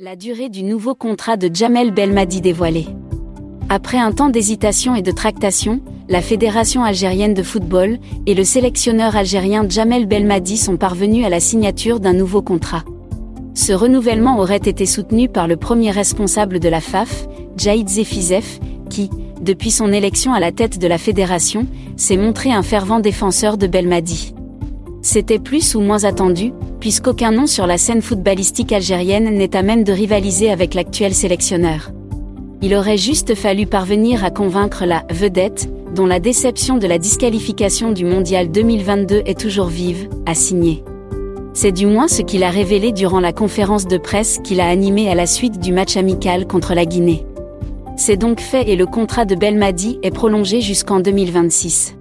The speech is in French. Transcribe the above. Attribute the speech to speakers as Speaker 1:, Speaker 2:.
Speaker 1: La durée du nouveau contrat de Jamel Belmadi dévoilée. Après un temps d'hésitation et de tractation, la Fédération algérienne de football et le sélectionneur algérien Jamel Belmadi sont parvenus à la signature d'un nouveau contrat. Ce renouvellement aurait été soutenu par le premier responsable de la FAF, Jaïd Zefizef, qui, depuis son élection à la tête de la fédération, s'est montré un fervent défenseur de Belmadi. C'était plus ou moins attendu, puisqu'aucun nom sur la scène footballistique algérienne n'est à même de rivaliser avec l'actuel sélectionneur. Il aurait juste fallu parvenir à convaincre la vedette, dont la déception de la disqualification du Mondial 2022 est toujours vive, à signer. C'est du moins ce qu'il a révélé durant la conférence de presse qu'il a animée à la suite du match amical contre la Guinée. C'est donc fait et le contrat de Belmadi est prolongé jusqu'en 2026.